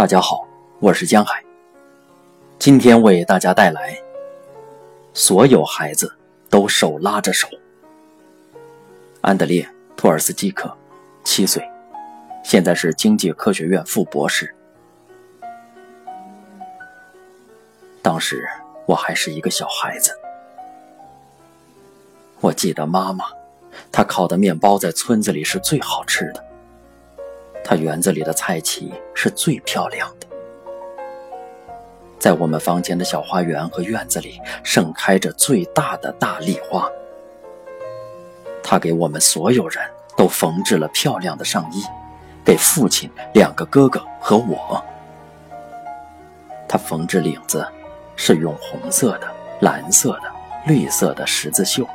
大家好，我是江海。今天为大家带来：所有孩子都手拉着手。安德烈·托尔斯基克，七岁，现在是经济科学院副博士。当时我还是一个小孩子，我记得妈妈，她烤的面包在村子里是最好吃的。她园子里的菜畦是最漂亮的，在我们房间的小花园和院子里盛开着最大的大丽花。她给我们所有人都缝制了漂亮的上衣，给父亲、两个哥哥和我。她缝制领子是用红色的、蓝色的、绿色的十字绣。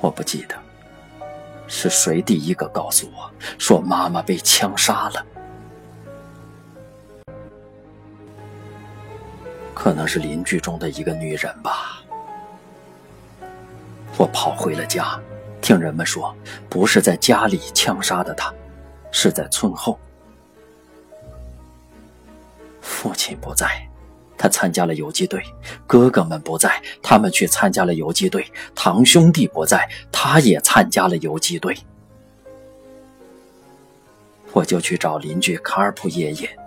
我不记得。是谁第一个告诉我说妈妈被枪杀了？可能是邻居中的一个女人吧。我跑回了家，听人们说，不是在家里枪杀的她，是在村后。父亲不在，他参加了游击队；哥哥们不在，他们去参加了游击队；堂兄弟不在。他也参加了游击队，我就去找邻居卡尔普爷爷。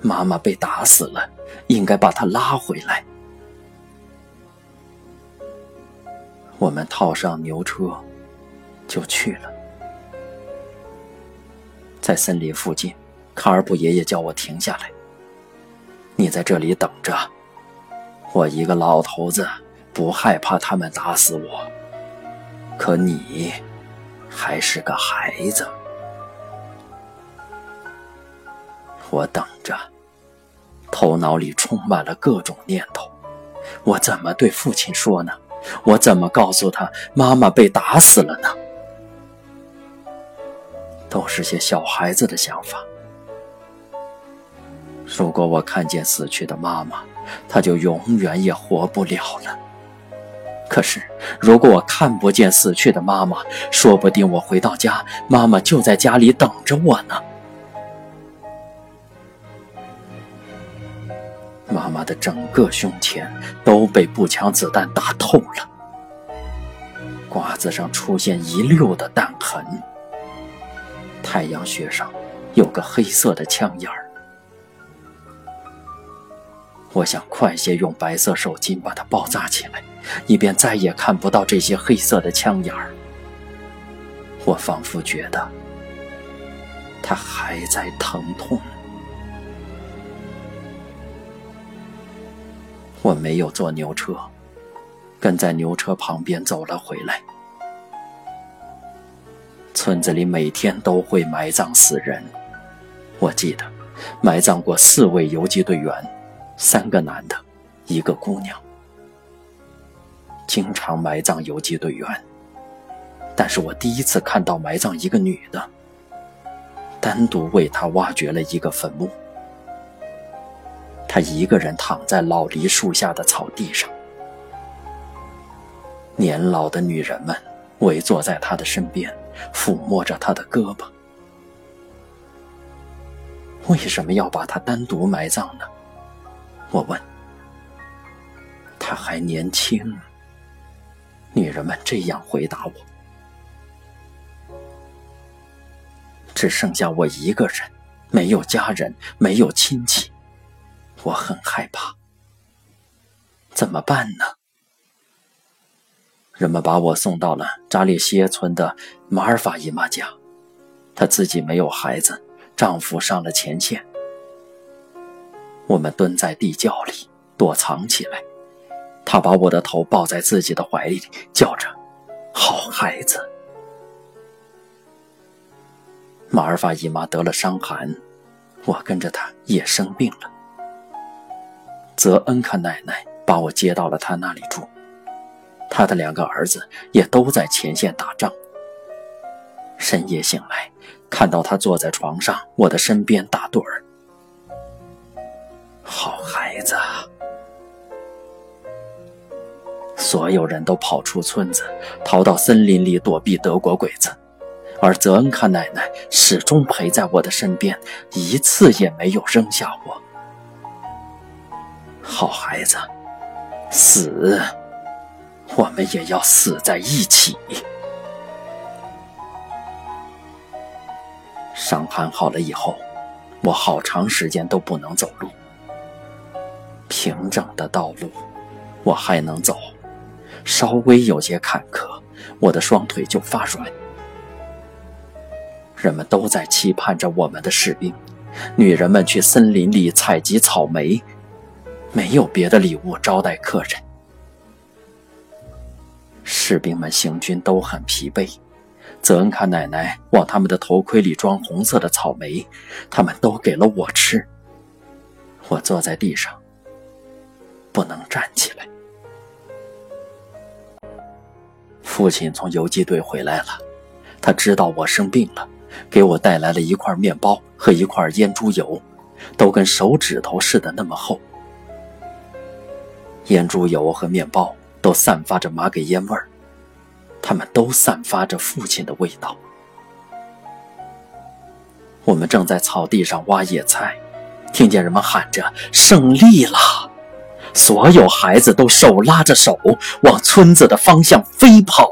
妈妈被打死了，应该把他拉回来。我们套上牛车，就去了。在森林附近，卡尔普爷爷叫我停下来。你在这里等着，我一个老头子不害怕他们打死我。可你还是个孩子，我等着，头脑里充满了各种念头。我怎么对父亲说呢？我怎么告诉他妈妈被打死了呢？都是些小孩子的想法。如果我看见死去的妈妈，她就永远也活不了了。可是，如果我看不见死去的妈妈，说不定我回到家，妈妈就在家里等着我呢。妈妈的整个胸前都被步枪子弹打透了，褂子上出现一溜的弹痕，太阳穴上有个黑色的枪眼儿。我想快些用白色手巾把它包扎起来，以便再也看不到这些黑色的枪眼儿。我仿佛觉得它还在疼痛。我没有坐牛车，跟在牛车旁边走了回来。村子里每天都会埋葬死人，我记得埋葬过四位游击队员。三个男的，一个姑娘，经常埋葬游击队员。但是我第一次看到埋葬一个女的，单独为她挖掘了一个坟墓。她一个人躺在老梨树下的草地上，年老的女人们围坐在她的身边，抚摸着她的胳膊。为什么要把她单独埋葬呢？我问：“他还年轻。”女人们这样回答我。只剩下我一个人，没有家人，没有亲戚，我很害怕。怎么办呢？人们把我送到了扎列西耶村的马尔法姨妈家，她自己没有孩子，丈夫上了前线。我们蹲在地窖里躲藏起来，他把我的头抱在自己的怀里，叫着：“好孩子。”马尔法姨妈得了伤寒，我跟着她也生病了。泽恩卡奶奶把我接到了她那里住，她的两个儿子也都在前线打仗。深夜醒来，看到他坐在床上，我的身边打盹儿。好孩子，所有人都跑出村子，逃到森林里躲避德国鬼子。而泽恩卡奶奶始终陪在我的身边，一次也没有扔下我。好孩子，死，我们也要死在一起。伤寒好了以后，我好长时间都不能走路。平整的道路，我还能走；稍微有些坎坷，我的双腿就发软。人们都在期盼着我们的士兵，女人们去森林里采集草莓，没有别的礼物招待客人。士兵们行军都很疲惫，泽恩卡奶奶往他们的头盔里装红色的草莓，他们都给了我吃。我坐在地上，不能站起来。父亲从游击队回来了，他知道我生病了。给我带来了一块面包和一块腌猪油，都跟手指头似的那么厚。腌猪油和面包都散发着马给烟味儿，他们都散发着父亲的味道。我们正在草地上挖野菜，听见人们喊着“胜利了”，所有孩子都手拉着手往村子的方向飞跑。